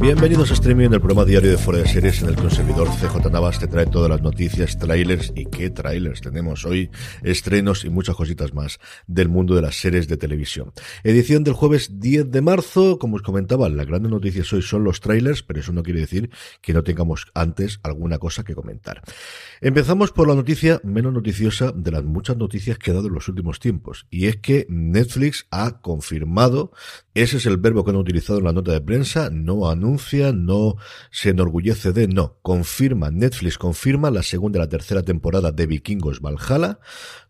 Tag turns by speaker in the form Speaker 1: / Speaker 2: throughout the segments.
Speaker 1: Bienvenidos a Streaming, el programa diario de Fuera de Series en el servidor CJ Navas te trae todas las noticias, trailers y qué trailers tenemos hoy, estrenos y muchas cositas más del mundo de las series de televisión. Edición del jueves 10 de marzo, como os comentaba, las grandes noticias hoy son los trailers, pero eso no quiere decir que no tengamos antes alguna cosa que comentar. Empezamos por la noticia menos noticiosa de las muchas noticias que ha dado en los últimos tiempos, y es que Netflix ha confirmado, ese es el verbo que han utilizado en la nota de prensa, no anuncia, no se enorgullece de, no, confirma, Netflix confirma la segunda y la tercera temporada de Vikingos Valhalla,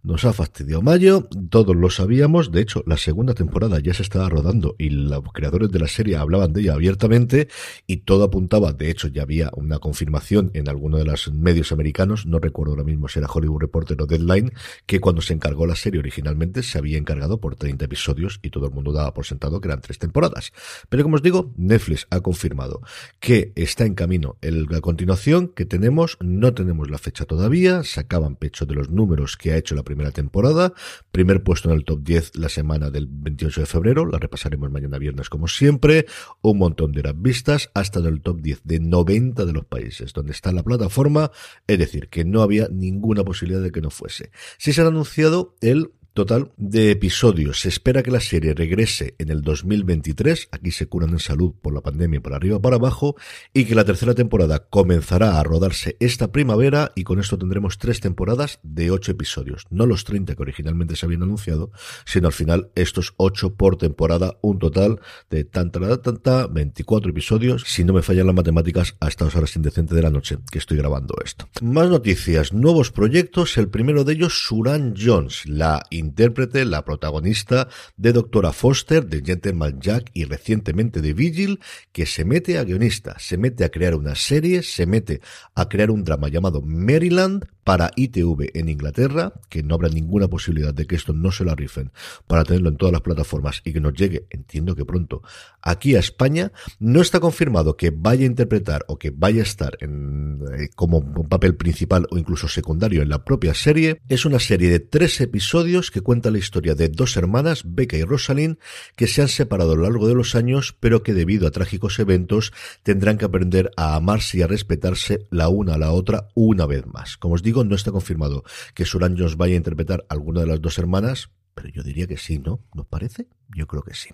Speaker 1: nos ha fastidiado mayo, todos lo sabíamos, de hecho la segunda temporada ya se estaba rodando y los creadores de la serie hablaban de ella abiertamente y todo apuntaba, de hecho ya había una confirmación en alguno de los medios americanos, no recuerdo ahora mismo si era Hollywood Reporter o Deadline, que cuando se encargó la serie originalmente se había encargado por 30 episodios y todo el mundo daba por sentado que eran tres temporadas. Pero como os digo, Netflix ha confirmado que está en camino la continuación que tenemos, no tenemos la fecha todavía, sacaban pecho de los números que ha hecho la primera temporada, primer puesto en el top 10 la semana del 28 de febrero, la repasaremos mañana viernes como siempre, un montón de horas vistas, hasta en el top 10 de 90 de los países donde está la plataforma, es decir, que no había ninguna posibilidad de que no fuese. Si se ha anunciado el total de episodios. Se espera que la serie regrese en el 2023. Aquí se curan en salud por la pandemia por arriba para abajo. Y que la tercera temporada comenzará a rodarse esta primavera. Y con esto tendremos tres temporadas de ocho episodios. No los 30 que originalmente se habían anunciado, sino al final estos ocho por temporada. Un total de tanta, tanta, 24 episodios. Si no me fallan las matemáticas, hasta las horas indecentes de la noche que estoy grabando esto. Más noticias, nuevos proyectos. El primero de ellos, Suran Jones, la intérprete, la protagonista de Doctora Foster, de Gentleman Jack y recientemente de Vigil, que se mete a guionista, se mete a crear una serie, se mete a crear un drama llamado Maryland para ITV en Inglaterra, que no habrá ninguna posibilidad de que esto no se la rifen para tenerlo en todas las plataformas y que nos llegue, entiendo que pronto, aquí a España. No está confirmado que vaya a interpretar o que vaya a estar en, eh, como un papel principal o incluso secundario en la propia serie. Es una serie de tres episodios que cuenta la historia de dos hermanas, Becca y Rosalind, que se han separado a lo largo de los años, pero que debido a trágicos eventos tendrán que aprender a amarse y a respetarse la una a la otra una vez más. Como os digo, no está confirmado que Suran Jones vaya a interpretar alguna de las dos hermanas, pero yo diría que sí, ¿no? ¿Nos parece? Yo creo que sí.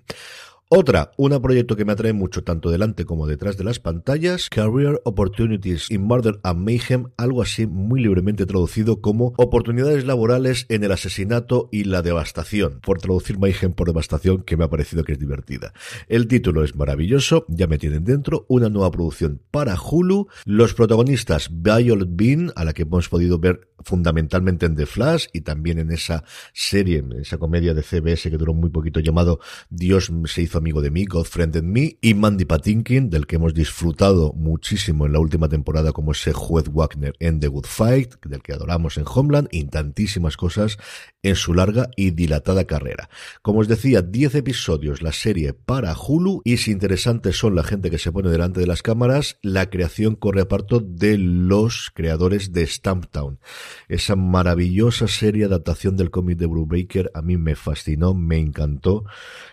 Speaker 1: Otra, un proyecto que me atrae mucho tanto delante como detrás de las pantallas, Career Opportunities in Murder and Mayhem, algo así muy libremente traducido como oportunidades laborales en el asesinato y la devastación, por traducir Mayhem por devastación, que me ha parecido que es divertida. El título es maravilloso, ya me tienen dentro, una nueva producción para Hulu, los protagonistas Violet Bean, a la que hemos podido ver fundamentalmente en The Flash y también en esa serie, en esa comedia de CBS que duró muy poquito llamado Dios se hizo amigo de mí, Godfriend Me, y Mandy Patinkin, del que hemos disfrutado muchísimo en la última temporada como ese juez Wagner en The Good Fight, del que adoramos en Homeland, y tantísimas cosas en su larga y dilatada carrera. Como os decía, 10 episodios la serie para Hulu, y si interesantes son la gente que se pone delante de las cámaras, la creación corre a parto de los creadores de Stamptown. Esa maravillosa serie adaptación del cómic de Brubaker a mí me fascinó, me encantó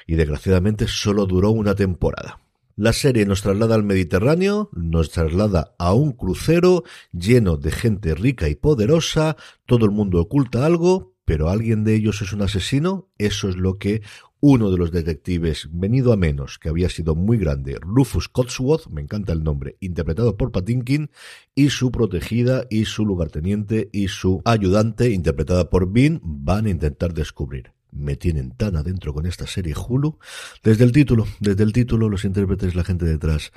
Speaker 1: y desgraciadamente solo duró una temporada. La serie nos traslada al Mediterráneo, nos traslada a un crucero lleno de gente rica y poderosa, todo el mundo oculta algo, pero alguien de ellos es un asesino, eso es lo que uno de los detectives venido a menos, que había sido muy grande, Rufus Cotsworth, me encanta el nombre, interpretado por Patinkin, y su protegida y su lugarteniente y su ayudante, interpretada por Bean, van a intentar descubrir me tienen tan adentro con esta serie Hulu. Desde el título, desde el título, los intérpretes, la gente detrás.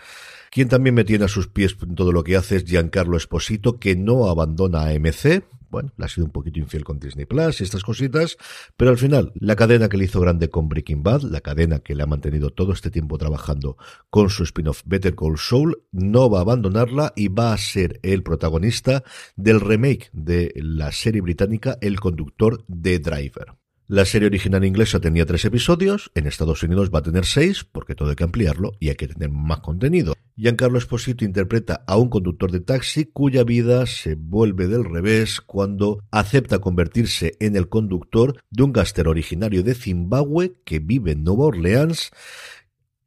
Speaker 1: Quien también me tiene a sus pies en todo lo que hace es Giancarlo Esposito, que no abandona a MC. Bueno, le ha sido un poquito infiel con Disney Plus y estas cositas, pero al final, la cadena que le hizo grande con Breaking Bad, la cadena que le ha mantenido todo este tiempo trabajando con su spin-off Better Call Saul, no va a abandonarla y va a ser el protagonista del remake de la serie británica El conductor de Driver. La serie original inglesa tenía tres episodios, en Estados Unidos va a tener seis, porque todo hay que ampliarlo y hay que tener más contenido. Giancarlo Esposito interpreta a un conductor de taxi cuya vida se vuelve del revés cuando acepta convertirse en el conductor de un gáster originario de Zimbabue que vive en Nueva Orleans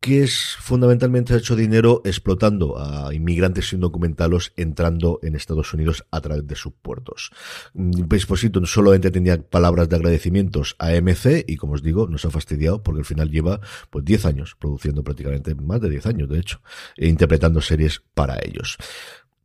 Speaker 1: que es fundamentalmente ha hecho dinero explotando a inmigrantes indocumentados entrando en Estados Unidos a través de sus puertos. Esposito mm, solamente tenía palabras de agradecimientos a MC y como os digo, nos ha fastidiado porque al final lleva pues 10 años produciendo prácticamente más de 10 años de hecho e interpretando series para ellos.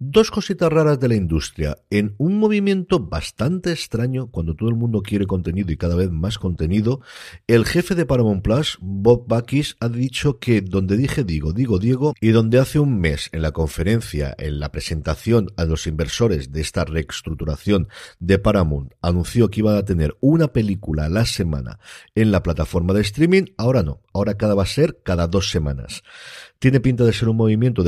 Speaker 1: Dos cositas raras de la industria. En un movimiento bastante extraño, cuando todo el mundo quiere contenido y cada vez más contenido, el jefe de Paramount Plus, Bob Bakis, ha dicho que donde dije digo, digo Diego, y donde hace un mes en la conferencia, en la presentación a los inversores de esta reestructuración de Paramount, anunció que iba a tener una película a la semana en la plataforma de streaming, ahora no, ahora cada va a ser cada dos semanas. Tiene pinta de ser un movimiento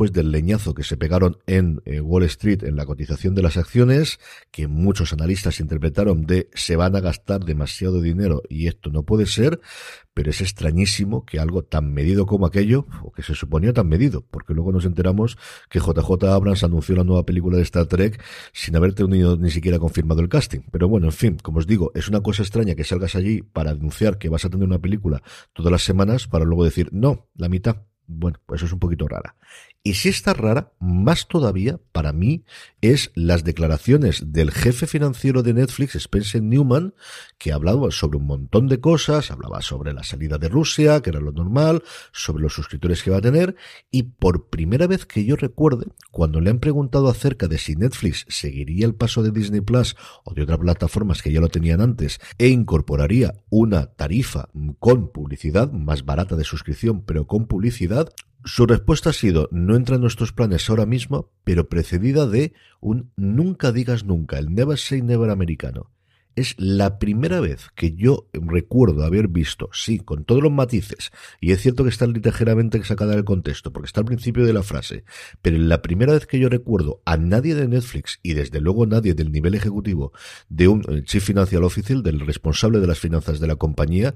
Speaker 1: después del leñazo que se pegaron en eh, Wall Street en la cotización de las acciones, que muchos analistas interpretaron de se van a gastar demasiado dinero y esto no puede ser, pero es extrañísimo que algo tan medido como aquello, o que se suponía tan medido, porque luego nos enteramos que JJ Abrams anunció la nueva película de Star Trek sin haber tenido ni siquiera confirmado el casting. Pero bueno, en fin, como os digo, es una cosa extraña que salgas allí para anunciar que vas a tener una película todas las semanas para luego decir, no, la mitad. Bueno, pues eso es un poquito rara. Y si está rara, más todavía para mí es las declaraciones del jefe financiero de Netflix, Spencer Newman, que hablaba sobre un montón de cosas, hablaba sobre la salida de Rusia, que era lo normal, sobre los suscriptores que va a tener, y por primera vez que yo recuerde, cuando le han preguntado acerca de si Netflix seguiría el paso de Disney Plus o de otras plataformas que ya lo tenían antes e incorporaría una tarifa con publicidad más barata de suscripción, pero con publicidad, su respuesta ha sido, no entra en nuestros planes ahora mismo, pero precedida de un nunca digas nunca, el never say never americano. Es la primera vez que yo recuerdo haber visto, sí, con todos los matices, y es cierto que está ligeramente sacada del contexto, porque está al principio de la frase, pero la primera vez que yo recuerdo a nadie de Netflix, y desde luego nadie del nivel ejecutivo, de un eh, Chief Financial Officer, del responsable de las finanzas de la compañía,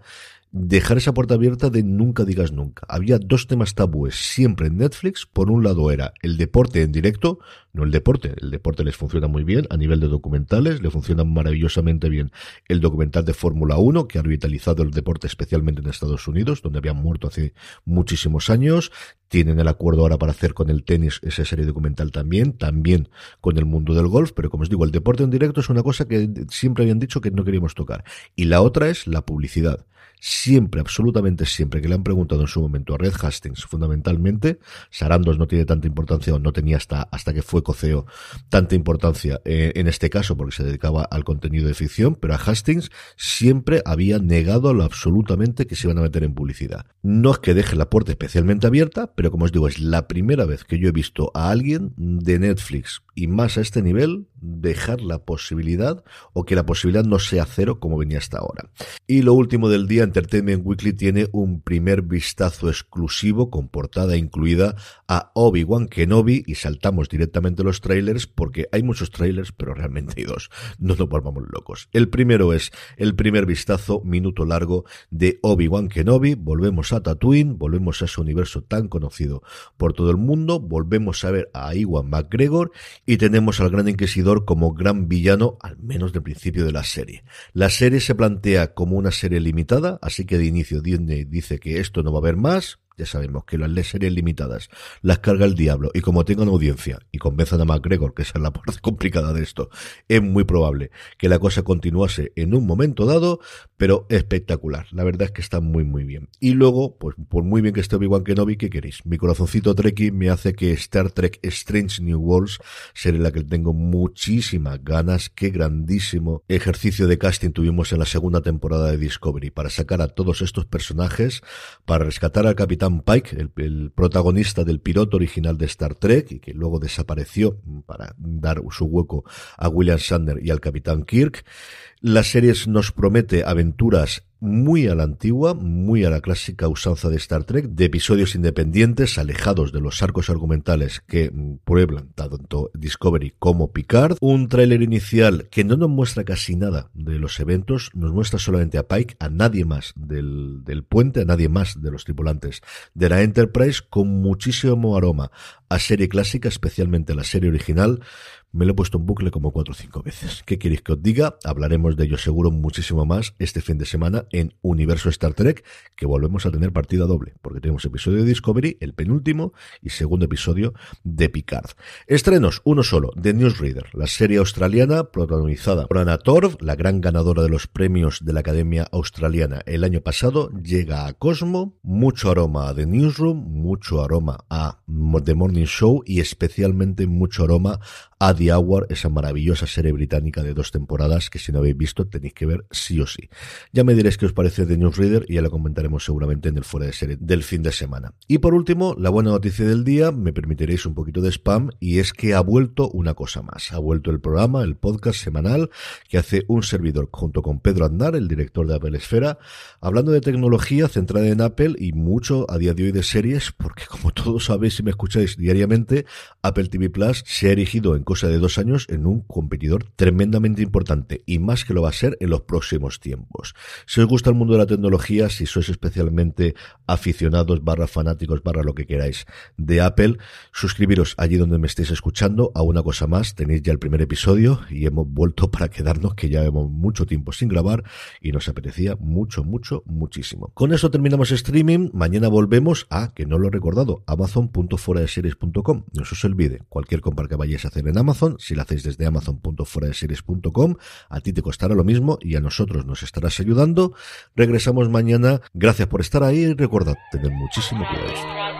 Speaker 1: dejar esa puerta abierta de nunca digas nunca. Había dos temas tabúes siempre en Netflix. Por un lado era el deporte en directo, no el deporte. El deporte les funciona muy bien a nivel de documentales, le funciona maravillosamente bien el documental de Fórmula 1 que ha revitalizado el deporte especialmente en Estados Unidos, donde habían muerto hace muchísimos años. Tienen el acuerdo ahora para hacer con el tenis esa serie documental también, también con el mundo del golf, pero como os digo, el deporte en directo es una cosa que siempre habían dicho que no queríamos tocar. Y la otra es la publicidad. siempre, absolutamente siempre, que le han preguntado en su momento a Red Hastings, fundamentalmente, Sarandos no tiene tanta importancia, o no tenía hasta, hasta que fue coceo tanta importancia eh, en este caso, porque se dedicaba al contenido de ficción, pero a Hastings siempre había negado lo absolutamente que se iban a meter en publicidad. No es que deje la puerta especialmente abierta, pero como os digo, es la primera vez que yo he visto a alguien de Netflix y más a este nivel dejar la posibilidad o que la posibilidad no sea cero como venía hasta ahora. Y lo último del día, Entertainment Weekly tiene un primer vistazo exclusivo con portada incluida a Obi-Wan Kenobi y saltamos directamente los trailers porque hay muchos trailers pero realmente hay dos. No nos volvamos locos. El primero es el primer vistazo minuto largo de Obi-Wan Kenobi. Volvemos a Tatooine, volvemos a ese universo tan conocido por todo el mundo, volvemos a ver a Iwan McGregor y tenemos al Gran Inquisidor como gran villano, al menos del principio de la serie. La serie se plantea como una serie limitada, así que de inicio Disney dice que esto no va a haber más, ya sabemos que las series limitadas las carga el diablo y como tengan audiencia y convenzan a McGregor, que esa es la parte complicada de esto, es muy probable que la cosa continuase en un momento dado, pero espectacular. La verdad es que está muy muy bien. Y luego, pues por muy bien que esté Obi-Wan Kenobi, ¿qué queréis? Mi corazoncito Trekkie me hace que Star Trek Strange New Worlds sería la que tengo muchísimas ganas. Qué grandísimo ejercicio de casting tuvimos en la segunda temporada de Discovery para sacar a todos estos personajes, para rescatar al capitán Pike, el, protagonista del piloto original de Star Trek y que luego desapareció para dar su hueco a William Shatner y al Capitán Kirk. La serie nos promete aventuras muy a la antigua, muy a la clásica usanza de Star Trek, de episodios independientes, alejados de los arcos argumentales que pueblan tanto Discovery como Picard. Un tráiler inicial que no nos muestra casi nada de los eventos, nos muestra solamente a Pike, a nadie más del puente, a nadie más de los tripulantes de la Enterprise, con muchísimo aroma a serie clásica, especialmente la serie original, me lo he puesto en bucle como cuatro o cinco veces. ¿Qué queréis que os diga? Hablaremos de ello seguro muchísimo más este fin de semana en Universo Star Trek, que volvemos a tener partida doble, porque tenemos episodio de Discovery, el penúltimo, y segundo episodio de Picard. Estrenos, uno solo, de Newsreader, la serie australiana protagonizada por Anna Torv, la gran ganadora de los premios de la Academia Australiana el año pasado, llega a Cosmo, mucho aroma a The Newsroom, mucho aroma a The Morning Show y especialmente mucho aroma a The Hour, esa maravillosa serie británica de dos temporadas que si no habéis visto tenéis que ver sí o sí. Ya me diréis qué os parece de Newsreader y ya lo comentaremos seguramente en el fuera de serie del fin de semana. Y por último, la buena noticia del día, me permitiréis un poquito de spam y es que ha vuelto una cosa más. Ha vuelto el programa, el podcast semanal que hace un servidor junto con Pedro Aznar, el director de Apple Esfera, hablando de tecnología centrada en Apple y mucho a día de hoy de series, porque como todos sabéis si me escucháis diariamente, Apple TV Plus se ha erigido en de dos años en un competidor tremendamente importante y más que lo va a ser en los próximos tiempos. Si os gusta el mundo de la tecnología, si sois especialmente aficionados, barra fanáticos, barra lo que queráis de Apple, suscribiros allí donde me estéis escuchando. A una cosa más, tenéis ya el primer episodio y hemos vuelto para quedarnos que ya hemos mucho tiempo sin grabar y nos apetecía mucho, mucho, muchísimo. Con eso terminamos streaming. Mañana volvemos a, que no lo he recordado, amazon.foradeseries.com. No se os olvide, cualquier compra que vayáis a hacer en Amazon, si lo hacéis desde amazon.foradeseries.com, a ti te costará lo mismo y a nosotros nos estarás ayudando. Regresamos mañana. Gracias por estar ahí y recordad, tener muchísimo cuidado.